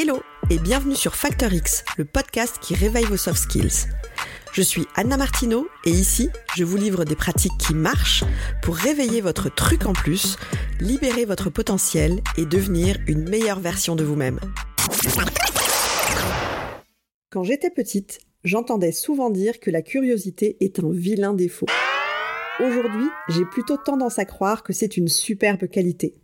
Hello et bienvenue sur Factor X, le podcast qui réveille vos soft skills. Je suis Anna Martineau et ici, je vous livre des pratiques qui marchent pour réveiller votre truc en plus, libérer votre potentiel et devenir une meilleure version de vous-même. Quand j'étais petite, j'entendais souvent dire que la curiosité est un vilain défaut. Aujourd'hui, j'ai plutôt tendance à croire que c'est une superbe qualité.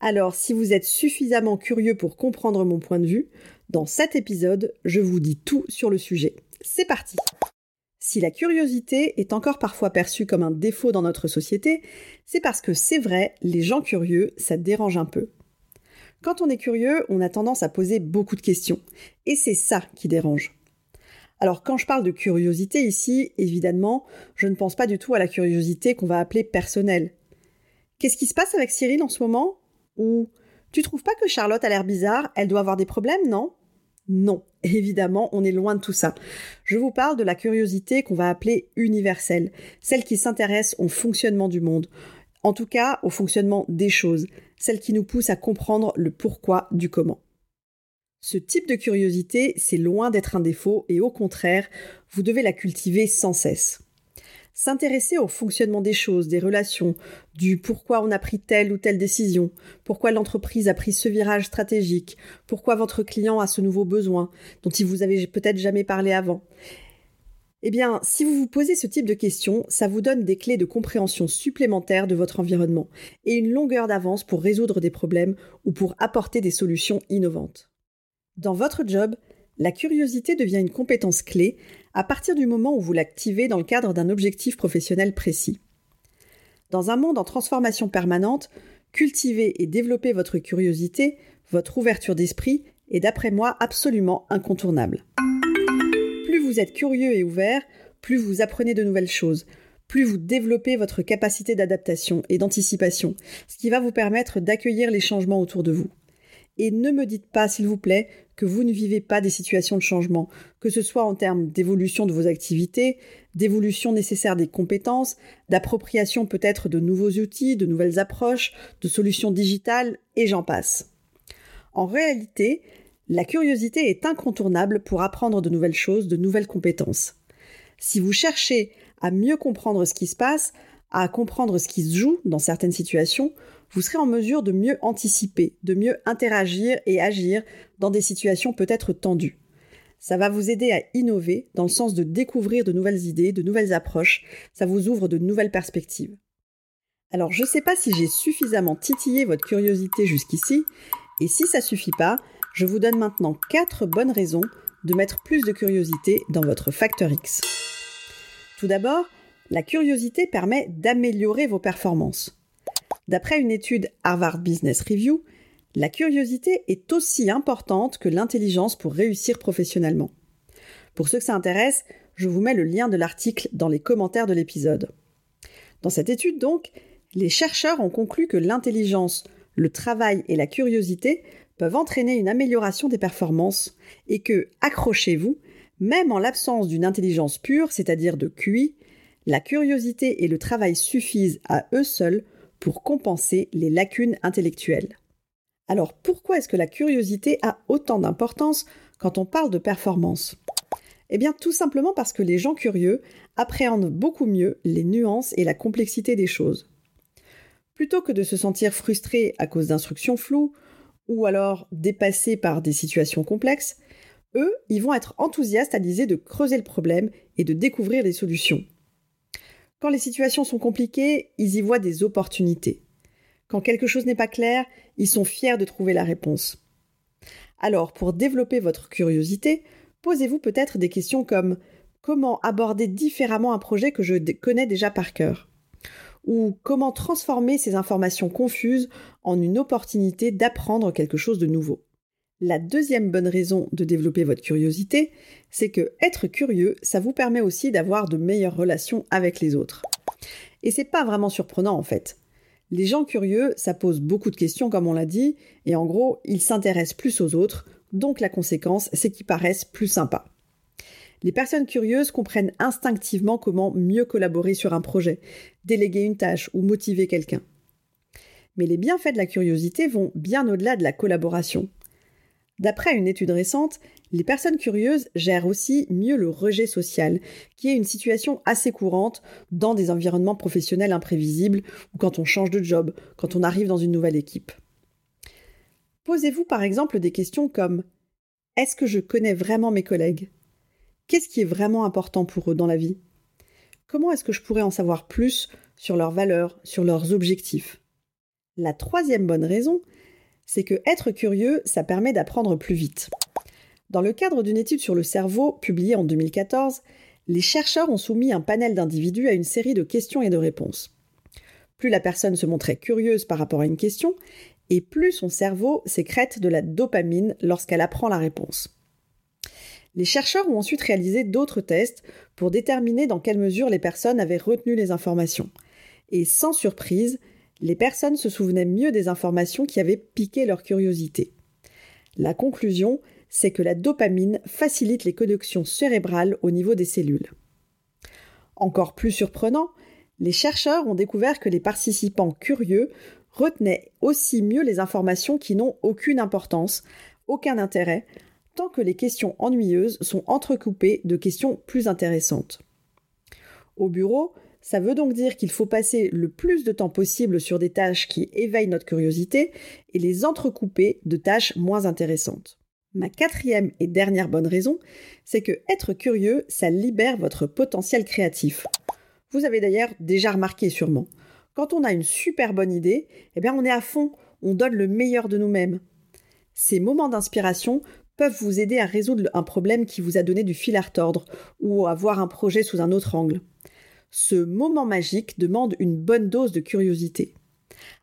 Alors, si vous êtes suffisamment curieux pour comprendre mon point de vue, dans cet épisode, je vous dis tout sur le sujet. C'est parti Si la curiosité est encore parfois perçue comme un défaut dans notre société, c'est parce que c'est vrai, les gens curieux, ça dérange un peu. Quand on est curieux, on a tendance à poser beaucoup de questions, et c'est ça qui dérange. Alors quand je parle de curiosité ici, évidemment, je ne pense pas du tout à la curiosité qu'on va appeler personnelle. Qu'est-ce qui se passe avec Cyril en ce moment? Ou Tu trouves pas que Charlotte a l'air bizarre? Elle doit avoir des problèmes, non? Non, évidemment, on est loin de tout ça. Je vous parle de la curiosité qu'on va appeler universelle, celle qui s'intéresse au fonctionnement du monde, en tout cas au fonctionnement des choses, celle qui nous pousse à comprendre le pourquoi du comment. Ce type de curiosité, c'est loin d'être un défaut et au contraire, vous devez la cultiver sans cesse. S'intéresser au fonctionnement des choses, des relations, du pourquoi on a pris telle ou telle décision, pourquoi l'entreprise a pris ce virage stratégique, pourquoi votre client a ce nouveau besoin dont il vous avait peut-être jamais parlé avant. Eh bien, si vous vous posez ce type de questions, ça vous donne des clés de compréhension supplémentaires de votre environnement et une longueur d'avance pour résoudre des problèmes ou pour apporter des solutions innovantes. Dans votre job, la curiosité devient une compétence clé à partir du moment où vous l'activez dans le cadre d'un objectif professionnel précis. Dans un monde en transformation permanente, cultiver et développer votre curiosité, votre ouverture d'esprit est d'après moi absolument incontournable. Plus vous êtes curieux et ouvert, plus vous apprenez de nouvelles choses, plus vous développez votre capacité d'adaptation et d'anticipation, ce qui va vous permettre d'accueillir les changements autour de vous. Et ne me dites pas, s'il vous plaît, que vous ne vivez pas des situations de changement, que ce soit en termes d'évolution de vos activités, d'évolution nécessaire des compétences, d'appropriation peut-être de nouveaux outils, de nouvelles approches, de solutions digitales, et j'en passe. En réalité, la curiosité est incontournable pour apprendre de nouvelles choses, de nouvelles compétences. Si vous cherchez à mieux comprendre ce qui se passe, à comprendre ce qui se joue dans certaines situations, vous serez en mesure de mieux anticiper, de mieux interagir et agir dans des situations peut-être tendues. Ça va vous aider à innover dans le sens de découvrir de nouvelles idées, de nouvelles approches, ça vous ouvre de nouvelles perspectives. Alors je ne sais pas si j'ai suffisamment titillé votre curiosité jusqu'ici, et si ça suffit pas, je vous donne maintenant 4 bonnes raisons de mettre plus de curiosité dans votre facteur X. Tout d'abord, la curiosité permet d'améliorer vos performances. D'après une étude Harvard Business Review, la curiosité est aussi importante que l'intelligence pour réussir professionnellement. Pour ceux que ça intéresse, je vous mets le lien de l'article dans les commentaires de l'épisode. Dans cette étude donc, les chercheurs ont conclu que l'intelligence, le travail et la curiosité peuvent entraîner une amélioration des performances et que, accrochez-vous, même en l'absence d'une intelligence pure, c'est-à-dire de QI, la curiosité et le travail suffisent à eux seuls pour compenser les lacunes intellectuelles. Alors pourquoi est-ce que la curiosité a autant d'importance quand on parle de performance? Eh bien tout simplement parce que les gens curieux appréhendent beaucoup mieux les nuances et la complexité des choses. Plutôt que de se sentir frustré à cause d'instructions floues ou alors dépassés par des situations complexes, eux, ils vont être enthousiastes à l'idée de creuser le problème et de découvrir des solutions. Quand les situations sont compliquées, ils y voient des opportunités. Quand quelque chose n'est pas clair, ils sont fiers de trouver la réponse. Alors, pour développer votre curiosité, posez-vous peut-être des questions comme comment aborder différemment un projet que je connais déjà par cœur? ou comment transformer ces informations confuses en une opportunité d'apprendre quelque chose de nouveau? La deuxième bonne raison de développer votre curiosité, c'est que être curieux, ça vous permet aussi d'avoir de meilleures relations avec les autres. Et c'est pas vraiment surprenant en fait. Les gens curieux, ça pose beaucoup de questions comme on l'a dit, et en gros, ils s'intéressent plus aux autres, donc la conséquence, c'est qu'ils paraissent plus sympas. Les personnes curieuses comprennent instinctivement comment mieux collaborer sur un projet, déléguer une tâche ou motiver quelqu'un. Mais les bienfaits de la curiosité vont bien au-delà de la collaboration. D'après une étude récente, les personnes curieuses gèrent aussi mieux le rejet social, qui est une situation assez courante dans des environnements professionnels imprévisibles ou quand on change de job, quand on arrive dans une nouvelle équipe. Posez-vous par exemple des questions comme Est-ce que je connais vraiment mes collègues? Qu'est-ce qui est vraiment important pour eux dans la vie? Comment est-ce que je pourrais en savoir plus sur leurs valeurs, sur leurs objectifs? La troisième bonne raison, c'est que être curieux, ça permet d'apprendre plus vite. Dans le cadre d'une étude sur le cerveau publiée en 2014, les chercheurs ont soumis un panel d'individus à une série de questions et de réponses. Plus la personne se montrait curieuse par rapport à une question, et plus son cerveau sécrète de la dopamine lorsqu'elle apprend la réponse. Les chercheurs ont ensuite réalisé d'autres tests pour déterminer dans quelle mesure les personnes avaient retenu les informations. Et sans surprise, les personnes se souvenaient mieux des informations qui avaient piqué leur curiosité. La conclusion, c'est que la dopamine facilite les connexions cérébrales au niveau des cellules. Encore plus surprenant, les chercheurs ont découvert que les participants curieux retenaient aussi mieux les informations qui n'ont aucune importance, aucun intérêt, tant que les questions ennuyeuses sont entrecoupées de questions plus intéressantes. Au bureau, ça veut donc dire qu'il faut passer le plus de temps possible sur des tâches qui éveillent notre curiosité et les entrecouper de tâches moins intéressantes. Ma quatrième et dernière bonne raison, c'est que être curieux, ça libère votre potentiel créatif. Vous avez d'ailleurs déjà remarqué sûrement. Quand on a une super bonne idée, eh bien on est à fond, on donne le meilleur de nous-mêmes. Ces moments d'inspiration peuvent vous aider à résoudre un problème qui vous a donné du fil à retordre ou à voir un projet sous un autre angle. Ce moment magique demande une bonne dose de curiosité.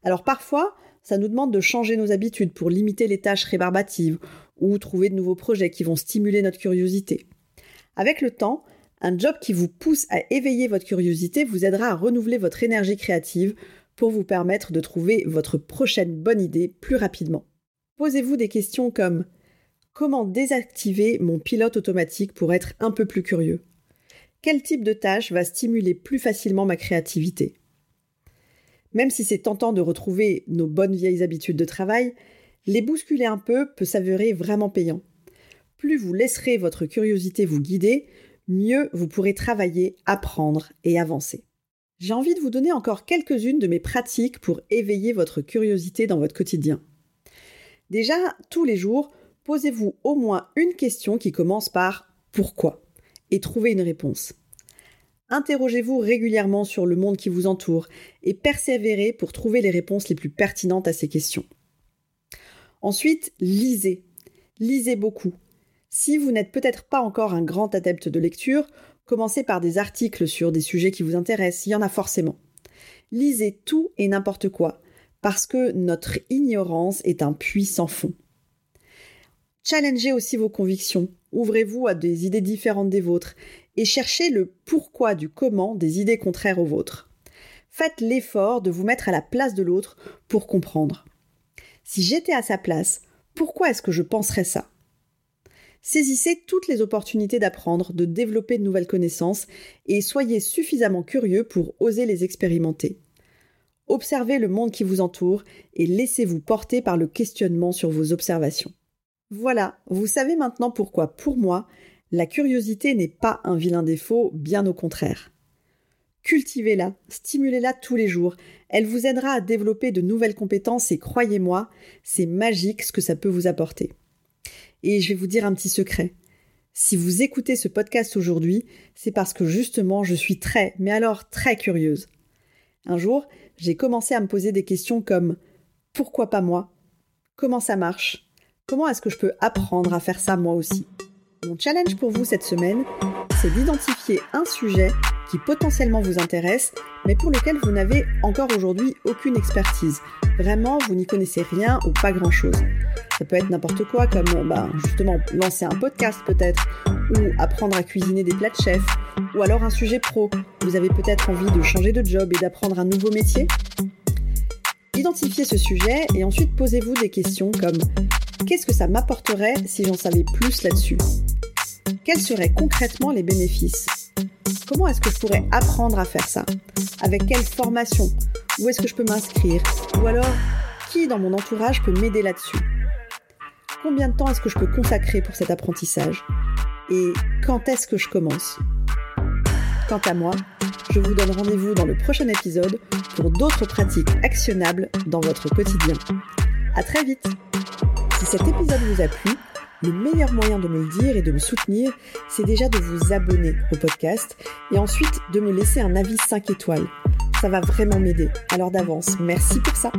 Alors parfois, ça nous demande de changer nos habitudes pour limiter les tâches rébarbatives ou trouver de nouveaux projets qui vont stimuler notre curiosité. Avec le temps, un job qui vous pousse à éveiller votre curiosité vous aidera à renouveler votre énergie créative pour vous permettre de trouver votre prochaine bonne idée plus rapidement. Posez-vous des questions comme comment désactiver mon pilote automatique pour être un peu plus curieux? Quel type de tâche va stimuler plus facilement ma créativité? Même si c'est tentant de retrouver nos bonnes vieilles habitudes de travail, les bousculer un peu peut s'avérer vraiment payant. Plus vous laisserez votre curiosité vous guider, mieux vous pourrez travailler, apprendre et avancer. J'ai envie de vous donner encore quelques-unes de mes pratiques pour éveiller votre curiosité dans votre quotidien. Déjà, tous les jours, posez-vous au moins une question qui commence par pourquoi? Et trouvez une réponse. Interrogez-vous régulièrement sur le monde qui vous entoure et persévérez pour trouver les réponses les plus pertinentes à ces questions. Ensuite, lisez. Lisez beaucoup. Si vous n'êtes peut-être pas encore un grand adepte de lecture, commencez par des articles sur des sujets qui vous intéressent, il y en a forcément. Lisez tout et n'importe quoi, parce que notre ignorance est un puits sans fond. Challengez aussi vos convictions, ouvrez-vous à des idées différentes des vôtres, et cherchez le pourquoi du comment des idées contraires aux vôtres. Faites l'effort de vous mettre à la place de l'autre pour comprendre. Si j'étais à sa place, pourquoi est-ce que je penserais ça? Saisissez toutes les opportunités d'apprendre, de développer de nouvelles connaissances et soyez suffisamment curieux pour oser les expérimenter. Observez le monde qui vous entoure et laissez-vous porter par le questionnement sur vos observations. Voilà, vous savez maintenant pourquoi, pour moi, la curiosité n'est pas un vilain défaut, bien au contraire. Cultivez-la, stimulez-la tous les jours. Elle vous aidera à développer de nouvelles compétences et croyez-moi, c'est magique ce que ça peut vous apporter. Et je vais vous dire un petit secret. Si vous écoutez ce podcast aujourd'hui, c'est parce que justement je suis très, mais alors très curieuse. Un jour, j'ai commencé à me poser des questions comme pourquoi pas moi? Comment ça marche? Comment est-ce que je peux apprendre à faire ça moi aussi? Mon challenge pour vous cette semaine, c'est d'identifier un sujet qui potentiellement vous intéresse, mais pour lequel vous n'avez encore aujourd'hui aucune expertise. Vraiment, vous n'y connaissez rien ou pas grand-chose. Ça peut être n'importe quoi, comme bah, justement lancer un podcast peut-être, ou apprendre à cuisiner des plats de chef, ou alors un sujet pro. Vous avez peut-être envie de changer de job et d'apprendre un nouveau métier? Identifiez ce sujet et ensuite posez-vous des questions comme qu'est-ce que ça m'apporterait si j'en savais plus là-dessus? Quels seraient concrètement les bénéfices? Comment est-ce que je pourrais apprendre à faire ça? Avec quelle formation? Où est-ce que je peux m'inscrire? Ou alors, qui dans mon entourage peut m'aider là-dessus? Combien de temps est-ce que je peux consacrer pour cet apprentissage? Et quand est-ce que je commence? Quant à moi, je vous donne rendez-vous dans le prochain épisode pour d'autres pratiques actionnables dans votre quotidien. À très vite si cet épisode vous a plu, le meilleur moyen de me le dire et de me soutenir, c'est déjà de vous abonner au podcast et ensuite de me laisser un avis 5 étoiles. Ça va vraiment m'aider. Alors d'avance, merci pour ça.